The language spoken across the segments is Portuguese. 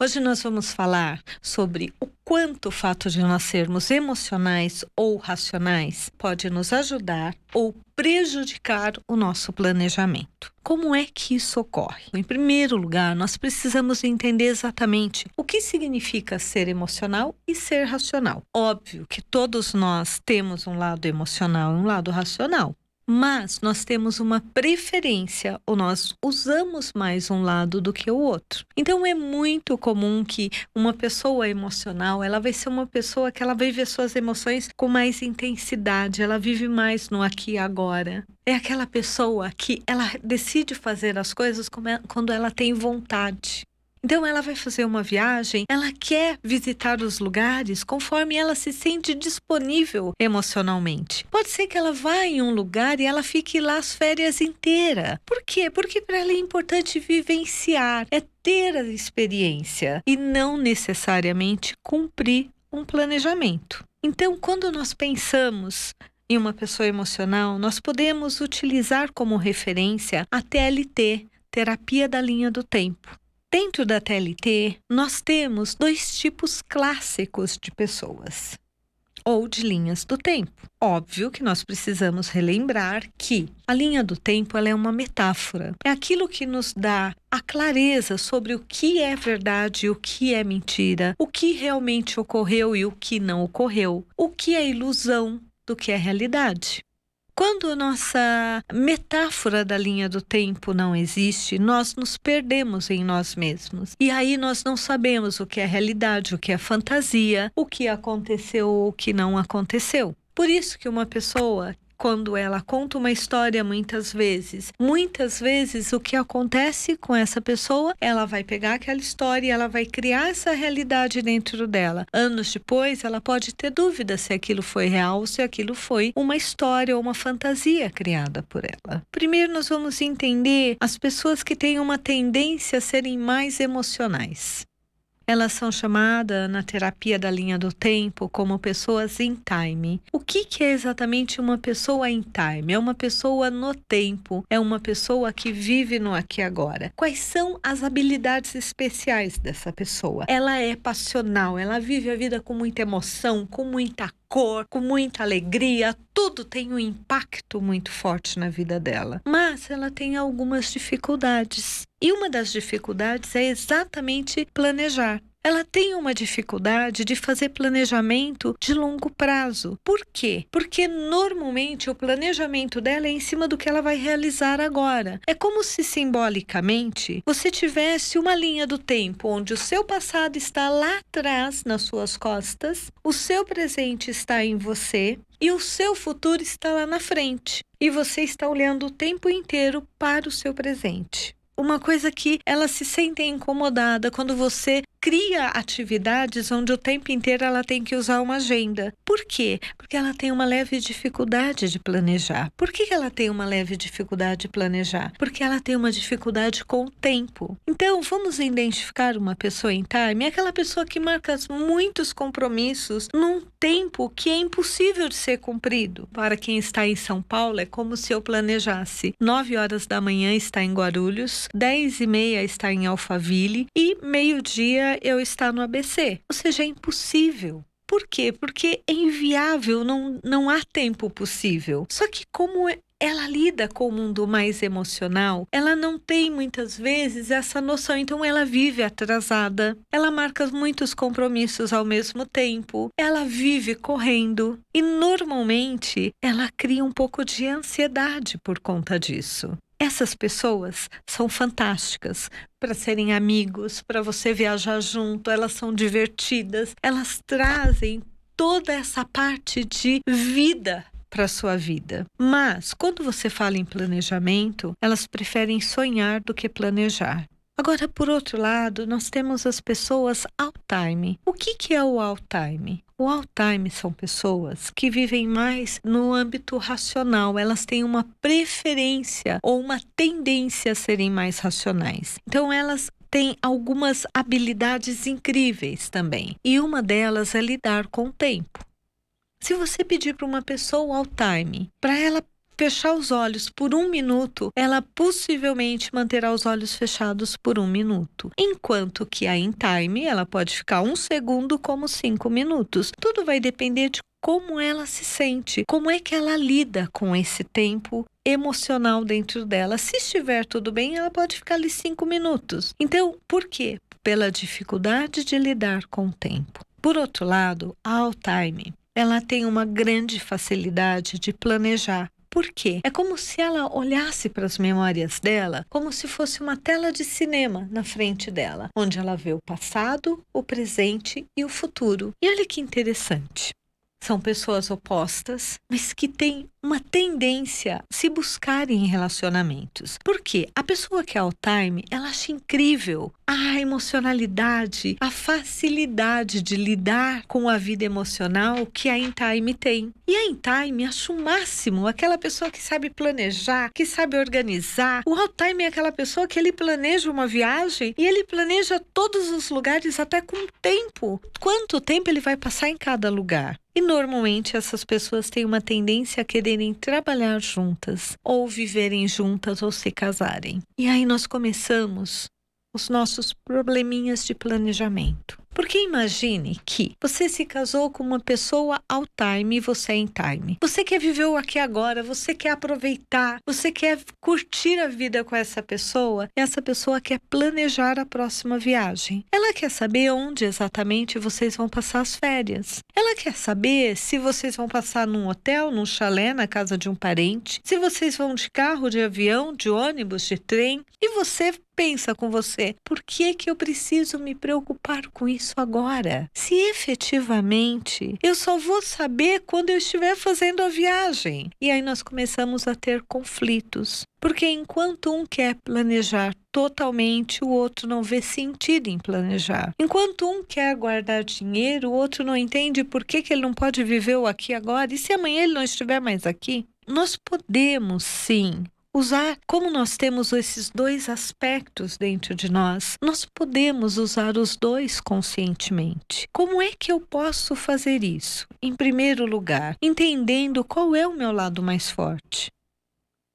Hoje nós vamos falar sobre o quanto o fato de nós sermos emocionais ou racionais pode nos ajudar ou prejudicar o nosso planejamento. Como é que isso ocorre? Em primeiro lugar, nós precisamos entender exatamente o que significa ser emocional e ser racional. Óbvio que todos nós temos um lado emocional e um lado racional mas nós temos uma preferência ou nós usamos mais um lado do que o outro. Então é muito comum que uma pessoa emocional, ela vai ser uma pessoa que ela vai ver suas emoções com mais intensidade, ela vive mais no aqui e agora. É aquela pessoa que ela decide fazer as coisas quando ela tem vontade. Então ela vai fazer uma viagem, ela quer visitar os lugares conforme ela se sente disponível emocionalmente. Pode ser que ela vá em um lugar e ela fique lá as férias inteiras. Por quê? Porque para ela é importante vivenciar, é ter a experiência e não necessariamente cumprir um planejamento. Então, quando nós pensamos em uma pessoa emocional, nós podemos utilizar como referência a TLT, terapia da linha do tempo. Dentro da TLT, nós temos dois tipos clássicos de pessoas ou de linhas do tempo. Óbvio que nós precisamos relembrar que a linha do tempo é uma metáfora. É aquilo que nos dá a clareza sobre o que é verdade e o que é mentira, o que realmente ocorreu e o que não ocorreu, o que é ilusão do que é realidade. Quando nossa metáfora da linha do tempo não existe, nós nos perdemos em nós mesmos. E aí nós não sabemos o que é realidade, o que é fantasia, o que aconteceu ou o que não aconteceu. Por isso que uma pessoa quando ela conta uma história muitas vezes. Muitas vezes o que acontece com essa pessoa, ela vai pegar aquela história e ela vai criar essa realidade dentro dela. Anos depois, ela pode ter dúvida se aquilo foi real ou se aquilo foi uma história ou uma fantasia criada por ela. Primeiro nós vamos entender as pessoas que têm uma tendência a serem mais emocionais. Elas são chamadas na terapia da linha do tempo como pessoas em time. O que, que é exatamente uma pessoa em time? É uma pessoa no tempo, é uma pessoa que vive no aqui e agora. Quais são as habilidades especiais dessa pessoa? Ela é passional, ela vive a vida com muita emoção, com muita cor, com muita alegria, tudo tem um impacto muito forte na vida dela. Mas ela tem algumas dificuldades. E uma das dificuldades é exatamente planejar ela tem uma dificuldade de fazer planejamento de longo prazo. Por quê? Porque normalmente o planejamento dela é em cima do que ela vai realizar agora. É como se simbolicamente você tivesse uma linha do tempo onde o seu passado está lá atrás nas suas costas, o seu presente está em você e o seu futuro está lá na frente. E você está olhando o tempo inteiro para o seu presente uma coisa que ela se sente incomodada quando você cria atividades onde o tempo inteiro ela tem que usar uma agenda. Por quê? Porque ela tem uma leve dificuldade de planejar. Por que ela tem uma leve dificuldade de planejar? Porque ela tem uma dificuldade com o tempo. Então, vamos identificar uma pessoa em time, é aquela pessoa que marca muitos compromissos num tempo que é impossível de ser cumprido. Para quem está em São Paulo, é como se eu planejasse 9 horas da manhã está em Guarulhos, 10 e meia está em Alphaville e meio-dia eu estar no ABC. Ou seja, é impossível. Por quê? Porque é inviável, não, não há tempo possível. Só que, como ela lida com o mundo mais emocional, ela não tem muitas vezes essa noção, então ela vive atrasada, ela marca muitos compromissos ao mesmo tempo, ela vive correndo e normalmente ela cria um pouco de ansiedade por conta disso. Essas pessoas são fantásticas para serem amigos, para você viajar junto, elas são divertidas, elas trazem toda essa parte de vida para sua vida. Mas, quando você fala em planejamento, elas preferem sonhar do que planejar. Agora, por outro lado, nós temos as pessoas all time. O que, que é o all time? O Alzheimer são pessoas que vivem mais no âmbito racional, elas têm uma preferência ou uma tendência a serem mais racionais. Então, elas têm algumas habilidades incríveis também, e uma delas é lidar com o tempo. Se você pedir para uma pessoa time para ela fechar os olhos por um minuto, ela possivelmente manterá os olhos fechados por um minuto. Enquanto que a in time, ela pode ficar um segundo como cinco minutos. Tudo vai depender de como ela se sente, como é que ela lida com esse tempo emocional dentro dela. Se estiver tudo bem, ela pode ficar ali cinco minutos. Então, por quê? Pela dificuldade de lidar com o tempo. Por outro lado, a Alzheimer, ela tem uma grande facilidade de planejar. Por quê? É como se ela olhasse para as memórias dela como se fosse uma tela de cinema na frente dela, onde ela vê o passado, o presente e o futuro. E olha que interessante. São pessoas opostas, mas que têm uma tendência se buscarem em relacionamentos. Por quê? A pessoa que é all time, ela acha incrível a emocionalidade, a facilidade de lidar com a vida emocional que a in time tem. E a in time acha o máximo aquela pessoa que sabe planejar, que sabe organizar. O all time é aquela pessoa que ele planeja uma viagem e ele planeja todos os lugares até com tempo. Quanto tempo ele vai passar em cada lugar? E normalmente essas pessoas têm uma tendência a quererem trabalhar juntas, ou viverem juntas, ou se casarem. E aí nós começamos os nossos probleminhas de planejamento. Porque imagine que você se casou com uma pessoa ao time e você é em time. Você quer viver o aqui agora, você quer aproveitar, você quer curtir a vida com essa pessoa essa pessoa quer planejar a próxima viagem. Ela quer saber onde exatamente vocês vão passar as férias. Ela quer saber se vocês vão passar num hotel, num chalé, na casa de um parente, se vocês vão de carro, de avião, de ônibus, de trem. E você pensa com você, por que que eu preciso me preocupar com isso agora? Se efetivamente eu só vou saber quando eu estiver fazendo a viagem. E aí nós começamos a ter conflitos. Porque enquanto um quer planejar totalmente, o outro não vê sentido em planejar. Enquanto um quer guardar dinheiro, o outro não entende por que, que ele não pode viver o aqui agora. E se amanhã ele não estiver mais aqui? Nós podemos sim usar, como nós temos esses dois aspectos dentro de nós, nós podemos usar os dois conscientemente. Como é que eu posso fazer isso? Em primeiro lugar, entendendo qual é o meu lado mais forte.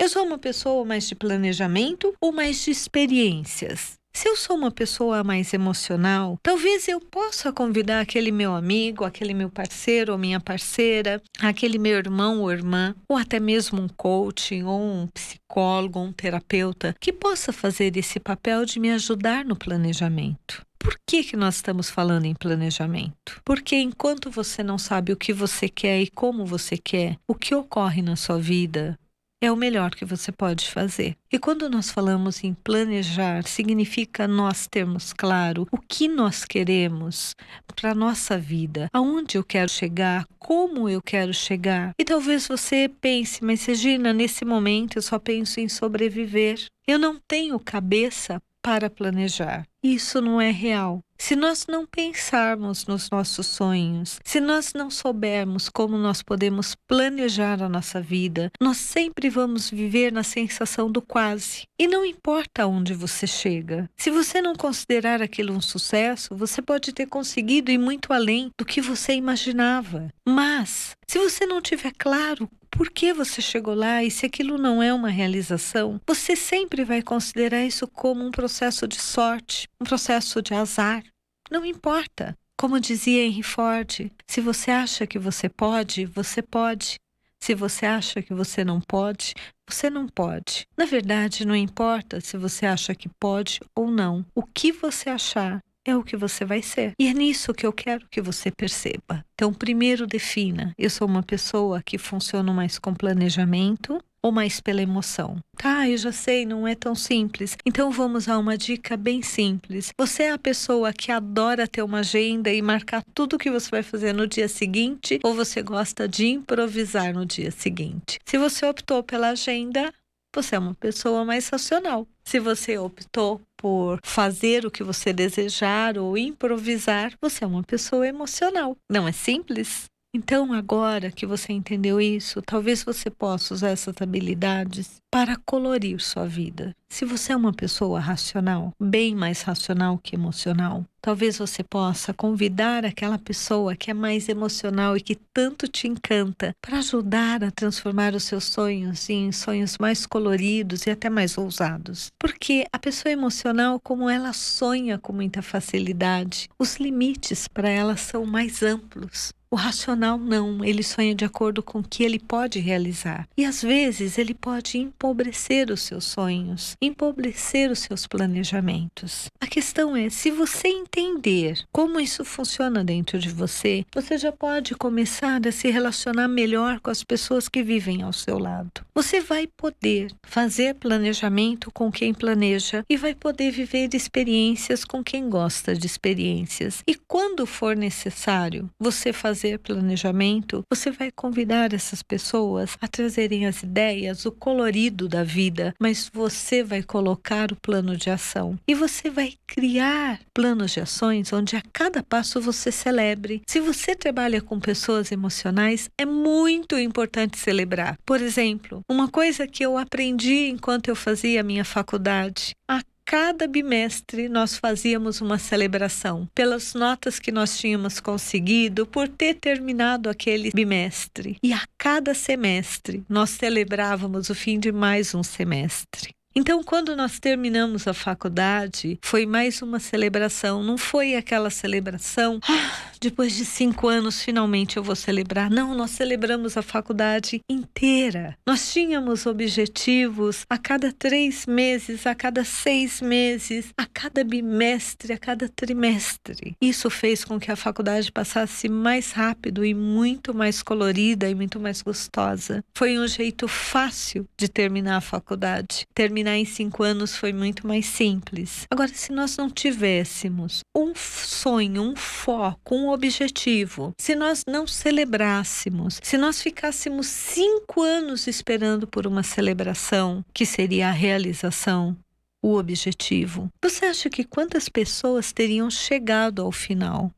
Eu sou uma pessoa mais de planejamento ou mais de experiências? Se eu sou uma pessoa mais emocional, talvez eu possa convidar aquele meu amigo, aquele meu parceiro ou minha parceira, aquele meu irmão ou irmã, ou até mesmo um coaching ou um psicólogo, um terapeuta, que possa fazer esse papel de me ajudar no planejamento. Por que, que nós estamos falando em planejamento? Porque enquanto você não sabe o que você quer e como você quer, o que ocorre na sua vida é o melhor que você pode fazer. E quando nós falamos em planejar, significa nós termos claro o que nós queremos para a nossa vida, aonde eu quero chegar, como eu quero chegar. E talvez você pense, mas Regina, nesse momento eu só penso em sobreviver. Eu não tenho cabeça para planejar. Isso não é real. Se nós não pensarmos nos nossos sonhos, se nós não soubermos como nós podemos planejar a nossa vida, nós sempre vamos viver na sensação do quase. E não importa onde você chega. Se você não considerar aquilo um sucesso, você pode ter conseguido ir muito além do que você imaginava. Mas, se você não tiver claro por que você chegou lá e se aquilo não é uma realização, você sempre vai considerar isso como um processo de sorte, um processo de azar. Não importa. Como dizia Henry Ford, se você acha que você pode, você pode. Se você acha que você não pode, você não pode. Na verdade, não importa se você acha que pode ou não. O que você achar é o que você vai ser. E é nisso que eu quero que você perceba. Então, primeiro defina: eu sou uma pessoa que funciona mais com planejamento, ou mais pela emoção? Tá, eu já sei, não é tão simples. Então vamos a uma dica bem simples. Você é a pessoa que adora ter uma agenda e marcar tudo que você vai fazer no dia seguinte ou você gosta de improvisar no dia seguinte? Se você optou pela agenda, você é uma pessoa mais racional. Se você optou por fazer o que você desejar ou improvisar, você é uma pessoa emocional. Não é simples? Então, agora que você entendeu isso, talvez você possa usar essas habilidades para colorir sua vida. Se você é uma pessoa racional, bem mais racional que emocional, talvez você possa convidar aquela pessoa que é mais emocional e que tanto te encanta para ajudar a transformar os seus sonhos em sonhos mais coloridos e até mais ousados. Porque a pessoa emocional, como ela sonha com muita facilidade, os limites para ela são mais amplos. O racional não, ele sonha de acordo com o que ele pode realizar. E às vezes ele pode empobrecer os seus sonhos, empobrecer os seus planejamentos. A questão é: se você entender como isso funciona dentro de você, você já pode começar a se relacionar melhor com as pessoas que vivem ao seu lado. Você vai poder fazer planejamento com quem planeja e vai poder viver experiências com quem gosta de experiências. E quando for necessário você fazer fazer planejamento, você vai convidar essas pessoas a trazerem as ideias, o colorido da vida, mas você vai colocar o plano de ação e você vai criar planos de ações onde a cada passo você celebre. Se você trabalha com pessoas emocionais, é muito importante celebrar. Por exemplo, uma coisa que eu aprendi enquanto eu fazia a minha faculdade, a cada bimestre nós fazíamos uma celebração pelas notas que nós tínhamos conseguido por ter terminado aquele bimestre. E a cada semestre nós celebrávamos o fim de mais um semestre. Então, quando nós terminamos a faculdade, foi mais uma celebração. Não foi aquela celebração, ah, depois de cinco anos, finalmente eu vou celebrar. Não, nós celebramos a faculdade inteira. Nós tínhamos objetivos a cada três meses, a cada seis meses, a cada bimestre, a cada trimestre. Isso fez com que a faculdade passasse mais rápido e muito mais colorida e muito mais gostosa. Foi um jeito fácil de terminar a faculdade. Terminar em cinco anos foi muito mais simples. Agora, se nós não tivéssemos um sonho, um foco, um objetivo, se nós não celebrássemos, se nós ficássemos cinco anos esperando por uma celebração, que seria a realização, o objetivo, você acha que quantas pessoas teriam chegado ao final?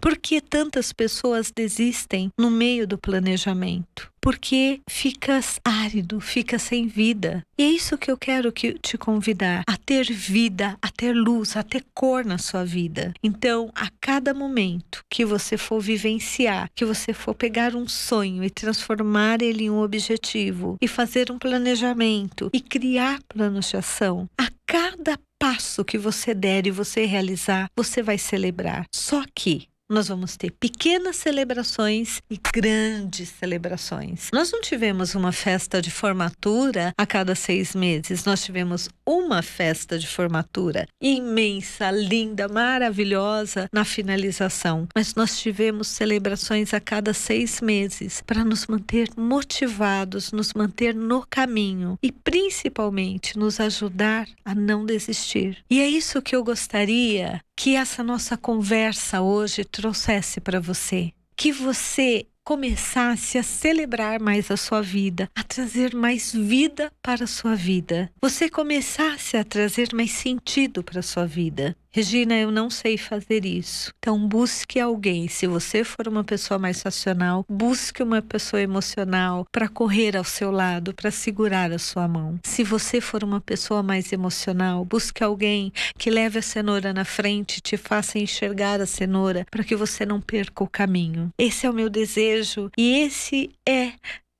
Por que tantas pessoas desistem no meio do planejamento? Porque fica árido, fica sem vida. E é isso que eu quero que te convidar a ter vida, a ter luz, a ter cor na sua vida. Então, a cada momento que você for vivenciar, que você for pegar um sonho e transformar ele em um objetivo e fazer um planejamento e criar planos de ação, a cada passo que você der e você realizar, você vai celebrar. Só que nós vamos ter pequenas celebrações e grandes celebrações. Nós não tivemos uma festa de formatura a cada seis meses, nós tivemos uma festa de formatura imensa, linda, maravilhosa na finalização. Mas nós tivemos celebrações a cada seis meses para nos manter motivados, nos manter no caminho e principalmente nos ajudar a não desistir. E é isso que eu gostaria que essa nossa conversa hoje trouxesse para você. Que você começasse a celebrar mais a sua vida, a trazer mais vida para a sua vida. Você começasse a trazer mais sentido para a sua vida. Regina, eu não sei fazer isso. Então busque alguém. Se você for uma pessoa mais racional, busque uma pessoa emocional para correr ao seu lado, para segurar a sua mão. Se você for uma pessoa mais emocional, busque alguém que leve a cenoura na frente te faça enxergar a cenoura para que você não perca o caminho. Esse é o meu desejo e esse é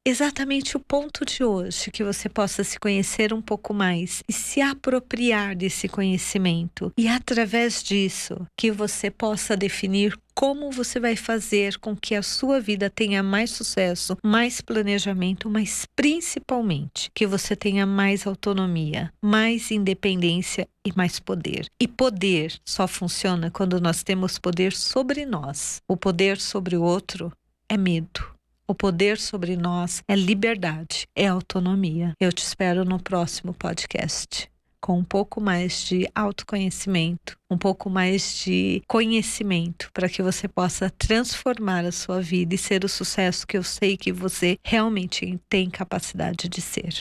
exatamente o ponto de hoje, que você possa se conhecer um pouco mais e se apropriar desse conhecimento. E através disso, que você possa definir como você vai fazer com que a sua vida tenha mais sucesso, mais planejamento, mas principalmente que você tenha mais autonomia, mais independência e mais poder. E poder só funciona quando nós temos poder sobre nós. O poder sobre o outro é medo. O poder sobre nós é liberdade, é autonomia. Eu te espero no próximo podcast com um pouco mais de autoconhecimento, um pouco mais de conhecimento, para que você possa transformar a sua vida e ser o sucesso que eu sei que você realmente tem capacidade de ser.